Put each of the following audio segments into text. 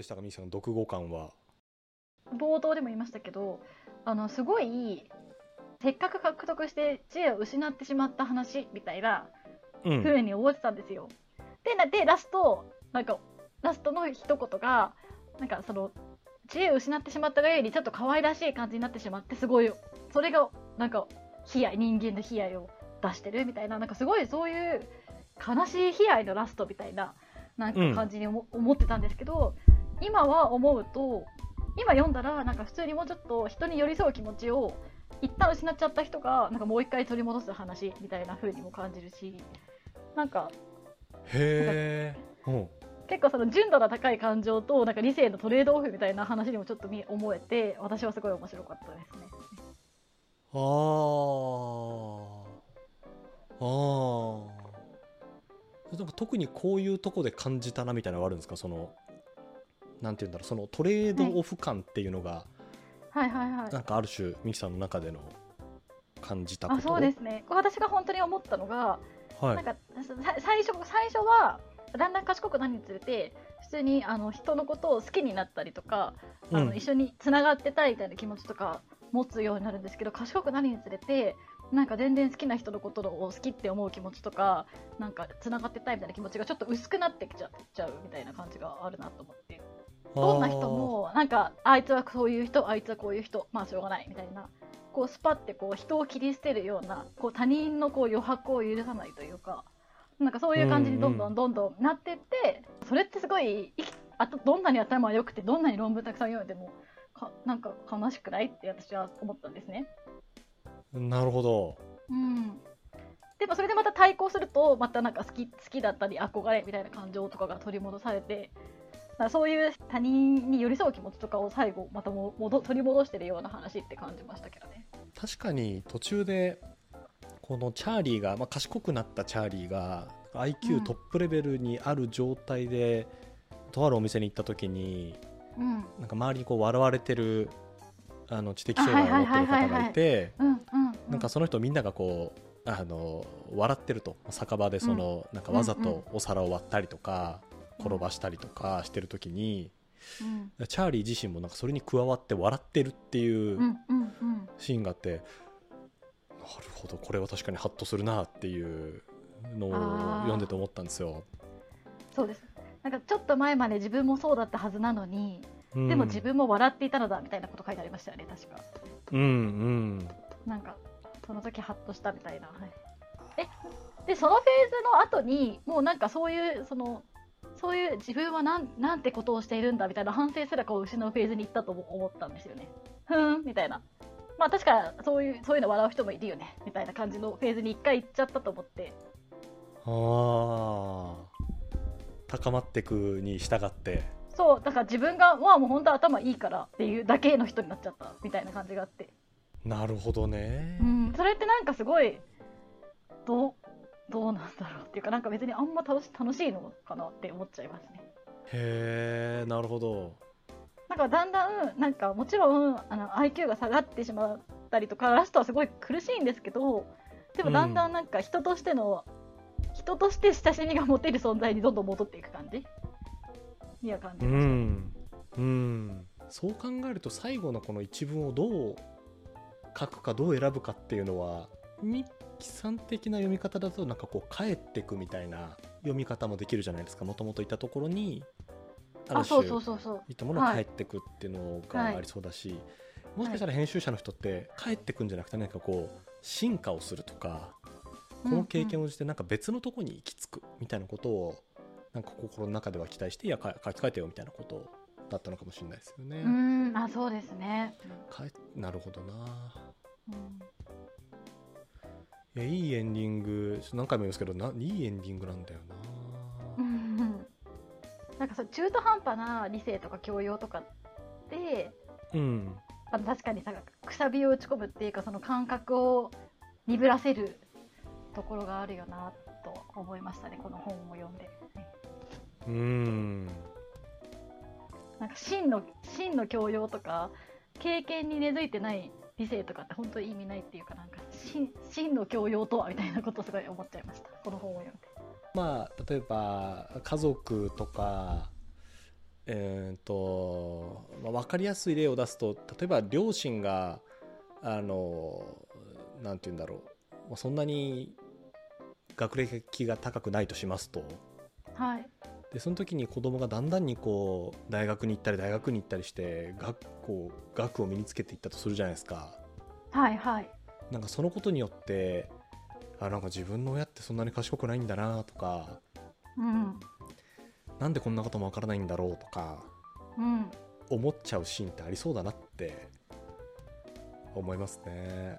でしたか？ミキさん読後感は。冒頭でも言いましたけどあのすごいせっかく獲得して知恵を失ってしまった話みたいなうん。風に思ってたんですよ。でなでラストなんかラストの一言がなんかその知恵を失ってしまったがゆえにちょっと可愛らしい感じになってしまってすごいそれがなんか悲哀人間の悲哀を出してるみたいななんかすごいそういう悲しい悲哀のラストみたいななんか感じに思,、思ってたんですけど今は思うと今読んだらなんか普通にもうちょっと人に寄り添う気持ちを一旦失っちゃった人がなんかもう一回取り戻す話みたいな風にも感じるしなんかへえ、うん、結構その純度の高い感情となんか理性のトレードオフみたいな話にもちょっと見思えて私はすごい面白かったですね。あー。あー。なんか特にこういうとこで感じたなみたいなのはあるんですか？そのなんて言うんだろうそのトレードオフ感っていうのが、はい。はいはい。なんかある種ミキさんの中での感じたこと？あそうですね。私が本当に思ったのが、はい。なんかさ最初最初はだんだん賢くなるにつれて普通にあの人のことを好きになったりとか、あうん。の一緒につながってたいみたいな気持ちとか持つようになるんですけど賢くなるにつれてなんか全然好きな人のことを好きって思う気持ちとかなんかつながってたいみたいな気持ちがちょっと薄くなってきちゃちゃうみたいな感じがあるなと思ってどんな人もなんかあいつはそういう人あいつはこういう人まあしょうがないみたいなこうスパってこう人を切り捨てるようなこう他人のこう余白を許さないというかなんかそういう感じにどんどんどんどんなってって、それってすごいあとどんなに頭が良くてどんなに論文たくさん読んでもかなんか悲しくないって私は思ったんですね。なるほど。うん。でもそれでまた対抗するとまたなんか好き好きだったり憧れみたいな感情とかが取り戻されてそういう他人に寄り添う気持ちとかを最後またも戻取り戻してるような話って感じましたけどね。確かに途中でこのチャーリーが、まあ、賢くなったチャーリーがう IQ ん。トップレベルにある状態で、とあるお店に行った時にうん。なんか周りにこう笑われてるあの知的障害を持ってる方がいてうんうんうん、なんかその人みんながこうあの笑ってると。酒場でその、なんかわざとお皿を割ったりとか、転ばしたりとかしてる時に、うん。チャーリー自身もなんかそれに加わって笑ってるっていううんうんうん。シーンがあって、なるほどこれは確かにハッとするなっていうのを読んでて思ったんですよ。そうです。なんかちょっと前まで自分もそうだったはずなのに、うん。でも自分も笑っていたのだみたいなこと書いてありましたよね確か。うんうん。なんかその時ハッとしたみたいな、はい、えでそのフェーズの後にもうなんかそういうそのそういう自分はなんなんてことをしているんだみたいな反省すらこう失うフェーズに行ったと思ったんですよね。ふーんみたいな。まあ確かそういうそういうの笑う人もいるよね。みたいな感じのフェーズに一回行っちゃったと思って。ああ高まっていくに従って。そうだから自分がまあもう本当頭いいからっていうだけの人になっちゃったみたいな感じがあって。なるほどね。う。ん、それってなんかすごいどうどうなんだろうっていうかなんか別にあんま楽し楽しいのかなって思っちゃいますね。へえなるほど。なんかだんだんなんかもちろんあの IQ が下がってしまったりとかラストはすごい苦しいんですけどでもだんだんなんか人としての、人として親しみが持てる存在にどんどん戻っていく感じ？には感じうました。んうんそう考えると最後のこの一文をどう書くかどう選ぶかっていうのはミキさん的な読み方だとなんかこう帰ってくみたいな読み方もできるじゃないですか。もともといたところにあるあそう種そうそうそう。い。ったものが帰ってくっていうのがはいありそうだし、もしかしたら編集者の人って帰ってくんじゃなくて何かこう進化をするとかこの経験をしてなんか別のとこに行き着くみたいなことをなんか心の中では期待していやか書き換えてよみたいなことだったのかもしれないですよね。うん。あそうですね、かえなるほどな。うんいやいいエンディング何回も言いますけどないいエンディングなんだよな。うん なんかそう中途半端な理性とか教養とかってうんあの確かにさくさびを打ち込むっていうかその感覚を鈍らせるところがあるよなと思いましたねこの本を読んで。うんなんか真の真の教養とか経験に根付いてない理性とかって本当に意味ないっていうかなんか真真の教養とはみたいなことをすごい思っちゃいました。この本を読んで。まあ例えば家族とかえー、と、まあ、分かりやすい例を出すと例えば両親があのなんて言うんだろう。まあそんなに学歴が高くないとしますと。はいでその時に子供がだんだんにこう大学に行ったり大学に行ったりして学校学を身につけていったとするじゃないですか。はいはい。なんかそのことによってあなんか自分の親ってそんなに賢くないんだなとかうん。なんでこんなこともわからないんだろうとかうん。思っちゃうシーンってありそうだなって思いますね。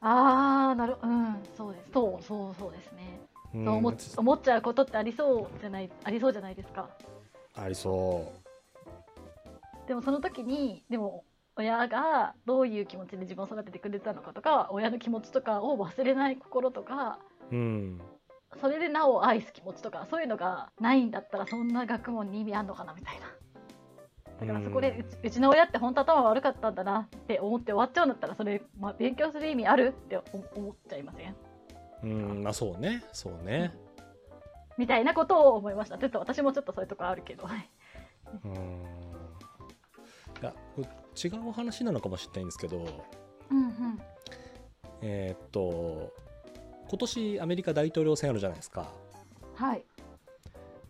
ああなるうん。そうです。そうそうそうですね、うんそう思っ思っちゃうことってありそうじゃないありそうじゃないですか。ありそでもその時にでも親がどういう気持ちで自分を育ててくれたのかとか親の気持ちとかを忘れない心とかう。うん。それでなお愛す気持ちとかそういうのがないんだったらそんな学問に意味あんのかなみたいな。だからそこでうちの親って本当頭悪かったんだなって思って終わっちゃうんだったらそれ、まあ、勉強する意味あるって思思っちゃいません？うん、まあそうね。そうね。みたいなことを思いましたちょっと私もちょっとそういうとこあるけどはいうん。いや、違うお話なのかもしれないんですけど、うんうんえーっと、今年アメリカ大統領選あるじゃないですか。はい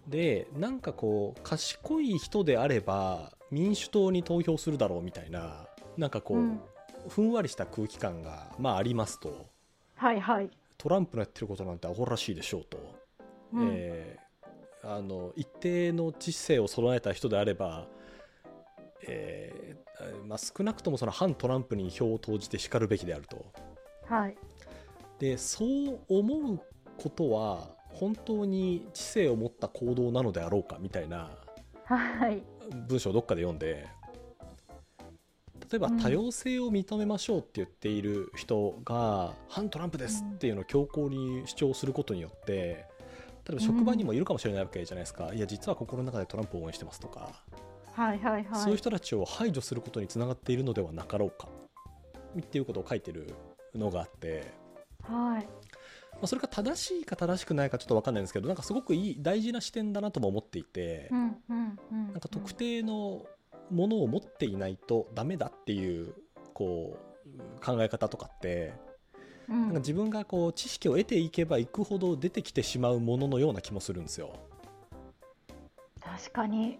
で、なんかこう、賢い人であれば民主党に投票するだろうみたいな、なんかこう、うんふんわりした空気感が、まあありますと。はいはい、トランプのやってることなんてアホらしいでしょうと。うんえーあの一定の知性を備えた人であれば、えーまあ、少なくともその反トランプに票を投じてしかるべきであると。はいでそう思うことは本当に知性を持った行動なのであろうかみたいなはい文章をどっかで読んで例えばうん。多様性を認めましょうって言っている人が反トランプですっていうのを強硬に主張することによって例えば職場にもいるかもしれないわけじゃないですか、いや実は心の中でトランプを応援してますとか、はいはいはい。そういう人たちを排除することにつながっているのではなかろうか。っていうことを書いてるのがあって、はい。まあ、それが正しいか正しくないかちょっと分かんないんですけどなんかすごくいい大事な視点だなとも思っていて、うんうんうん。なんか特定のものを持っていないとダメだっていうこう考え方とかってうんなんか自分がこう知識を得ていけばいくほど出てきてしまうもののような気もするんですよ。確かに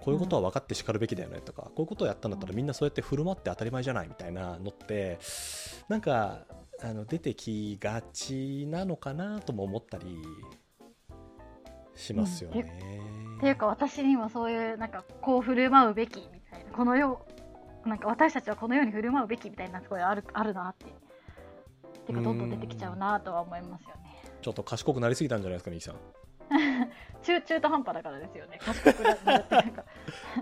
こういうことは分かってしかるべきだよねとか、こういうことをやったんだったらみんなそうやって振る舞って当たり前じゃないみたいなのってなんかあの出てきがちなのかなとも思ったりしますよね。っていうか私にはそういうなんかこう振る舞うべきみたいなこの世なんか私たちはこのように振る舞うべきみたいなすごいあるあるなっててかどんどん出てきちゃうなとは思いますよね。ちょっと賢くなりすぎたんじゃないですか、ミキさん。中 中途半端だからですよね。賢くなってなんか。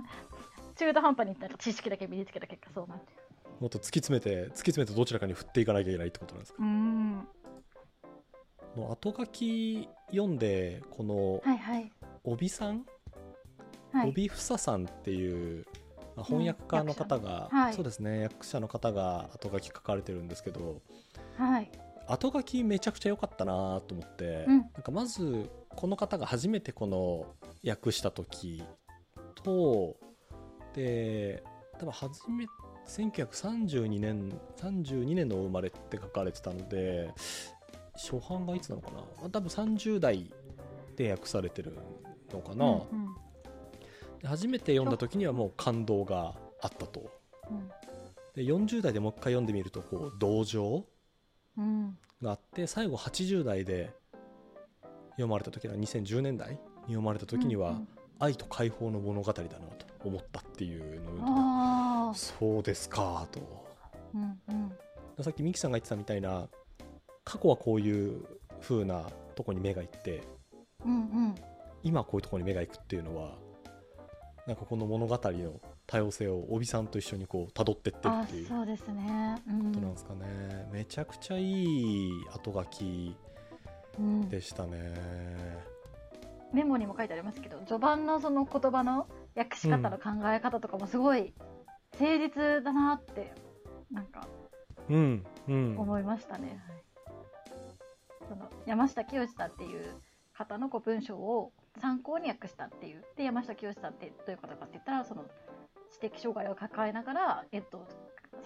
中途半端になんか知識だけ身につけた結果そうなんて。もっと突き詰めて、突き詰めてどちらかに振っていかなきゃいけないってことなんですか？うーん。この後書き読んで、このはいはい帯さん、はい。帯房さんっていう、まあ翻訳家の方が、はい。そうですね、役者の方が後書き書かれてるんですけど、はい。後書きめちゃくちゃ良かったなと思って、うん。なんかまずこの方が初めてこの訳した時とで多分初め1932年32年のお生まれって書かれてたので初版がいつなのかな、まあ、多分30代で訳されてるのかな、うんうんで初めて読んだ時にはもう感動があったと。うんで40代でもう一回読んでみるとこう同情うんがあって最後80代で読まれた時は2010年代に読まれた時には、うん愛と解放の物語だなと思ったっていうのをそうですかと。うんうん。さっきミキさんが言ってたみたいな過去はこういう風なとこに目がいってうんうん今はこういうとこに目がいくっていうのはなんかこの物語の多様性を帯さんと一緒にこう辿ってってるあっていうこそうですね。うん。となんですかね、めちゃくちゃいい後書きうん。でしたね。メモにも書いてありますけど序盤のその言葉の訳し方の考え方とかもすごい誠実だなってなんかうんうん。思いましたね、はい、その山下清さんっていう方のこう文章を参考に訳したっていうで山下清さんってどういう方かって言ったらその知的障害を抱えながら、えっと、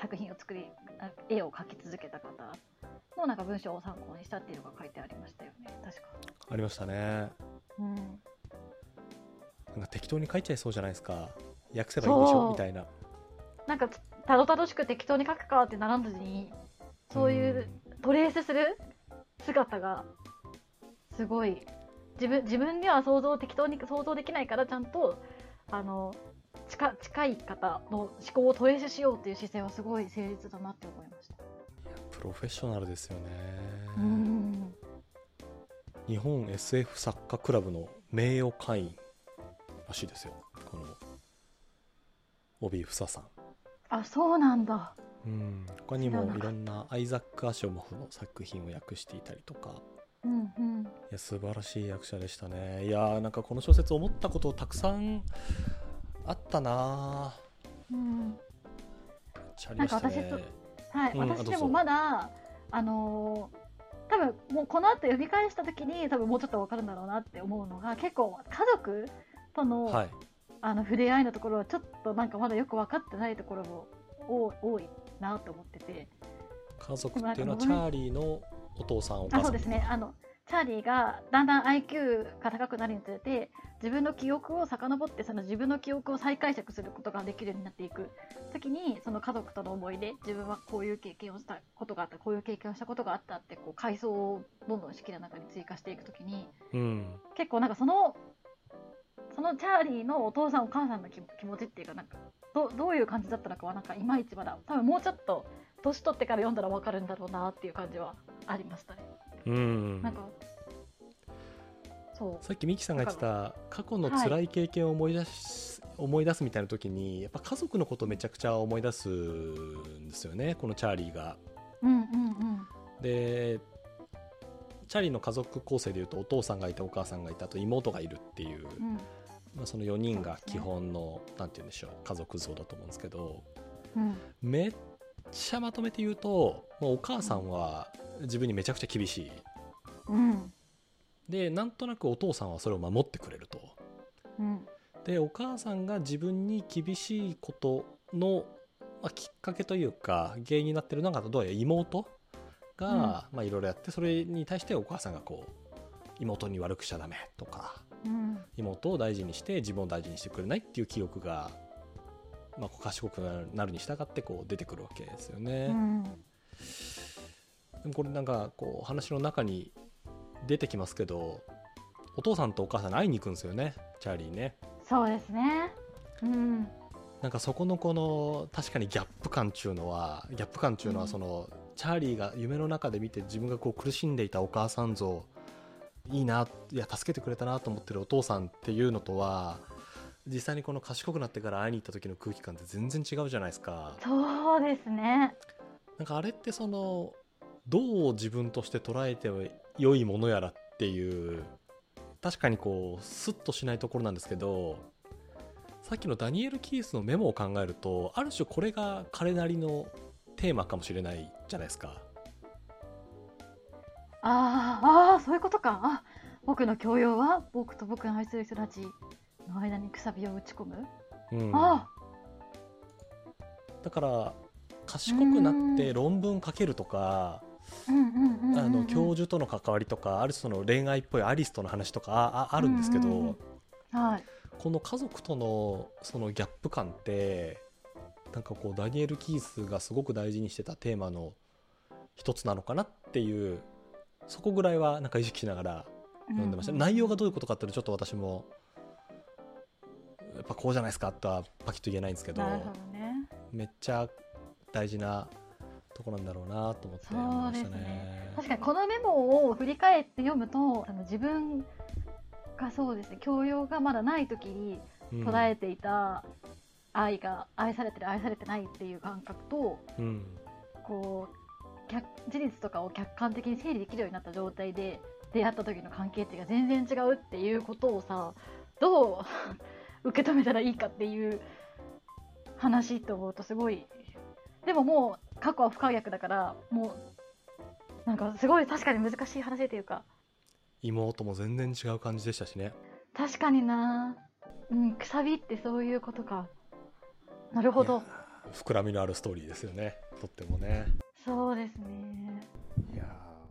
作品を作りあ絵を描き続けた方のなんか文章を参考にしたっていうのが書いてありましたよね。確か。ありましたね。うんなんか適当に書いちゃいそうじゃないですか。訳せばいいんでしょみたいな。なんかたどたどしく適当に書くかってならずにそういうトレースする姿がすごい自分自分では想像適当に想像できないからちゃんとあの近近い方の思考をトレースしようっていう姿勢はすごい誠実だなって思いました。プロフェッショナルですよね、うん。日本 SF 作家クラブの名誉会員らしいですよ。この帯房さん。あそうなんだ。うん。他にもいろんなアイザック・アショモフの作品を訳していたりとか。うんうんいや素晴らしい役者でしたね。いやーなんかこの小説思ったことたくさんあったなうんなんかはい、うん私でもまだあのー多分もうこの後読み返した時に多分もうちょっと分かるんだろうなって思うのが結構家族との,、はい。あの触れ合いのところはちょっとなんかまだよく分かってないところも多多いなと思ってて。家族っていうのはチャーリーのお父さんお母さん。あそうですね。あのチャーリーがだんだん IQ が高くなるにつれて自分の記憶を遡ってその自分の記憶を再解釈することができるようになっていく時にその家族との思い出自分はこういう経験をしたことがあったこういう経験をしたことがあったってこう階層をどんどん式の中に追加していく時にうん結構なんかそのそのチャーリーのお父さんお母さんの気気持ちっていうかなんかどどういう感じだったのかはなんかいまいちまだ多分もうちょっと年取ってから読んだら分かるんだろうなっていう感じはありましたね。うん。なんかそう。さっきミキさんが言ってた過去の辛い経験を思い出し、思い出すみたいな時にやっぱ家族のことをめちゃくちゃ思い出すんですよねこのチャーリーが。うんうんうん。でチャーリーの家族構成でいうとお父さんがいてお母さんがいてあと妹がいるっていう、うん。まあ、その4人が基本の、なんて言うんでしょう家族像だと思うんですけどうん。めっちゃまとめて言うともうお母さんは自分にめちゃくちゃ厳しい。うん。でなんとなくお父さんはそれを守ってくれると。うん。でお母さんが自分に厳しいことの、まあ、きっかけというか原因になってるのがどうやら妹が、まあいろいろやってそれに対してお母さんがこう妹に悪くしちゃダメとかうん。妹を大事にして自分を大事にしてくれないっていう記憶が、まあ、賢くなるに従ってこう出てくるわけですよね。うんでもこれなんかこう話の中に出てきますけどお父さんとお母さんに会いに行くんですよねチャーリーね。そうですねうんなんかそこのこの確かにギャップ感っていうのはギャップ感っていうのはその、チャーリーが夢の中で見て自分がこう苦しんでいたお母さん像いいないや助けてくれたなと思ってるお父さんっていうのとは実際にこの賢くなってから会いに行った時の空気感って全然違うじゃないですか。そうですねなんかあれってそのどう自分として捉えて良いものやらっていう確かにこうスッとしないところなんですけどさっきのダニエル・キースのメモを考えるとある種これが彼なりのテーマかもしれないじゃないですか。あーあーそういうことか。あ僕の教養は僕と僕の愛する人たちの間にくさびを打ち込む、うん、あだから賢くなって論文書けるとかあの教授との関わりとかある種その恋愛っぽいアリスとの話とかあああるんですけど、うんうんうん。はい。この家族とのそのギャップ感ってなんかこうダニエル・キースがすごく大事にしてたテーマの一つなのかなっていうそこぐらいはなんか意識しながら読んでました、うう内容がどういうことかっていうのはちょっと私もやっぱこうじゃないですかとはパキッと言えないんですけどね。めっちゃ大事なとこなんだろうなと思ってましたね。確かにこのメモを振り返って読むとあの自分がそうですね教養がまだない時にうん。捉えていた愛が愛されてる愛されてないっていう感覚とうん。こう客事実とかを客観的に整理できるようになった状態で出会った時の関係値が全然違うっていうことをさどう 受け止めたらいいかっていう話って思うとすごい。でももう過去は不可逆だからもうなんかすごい確かに難しい話というか。妹も全然違う感じでしたしね。確かにな。うんくさびってそういうことか。なるほど。いや膨らみのあるストーリーですよね。とってもね。そうですね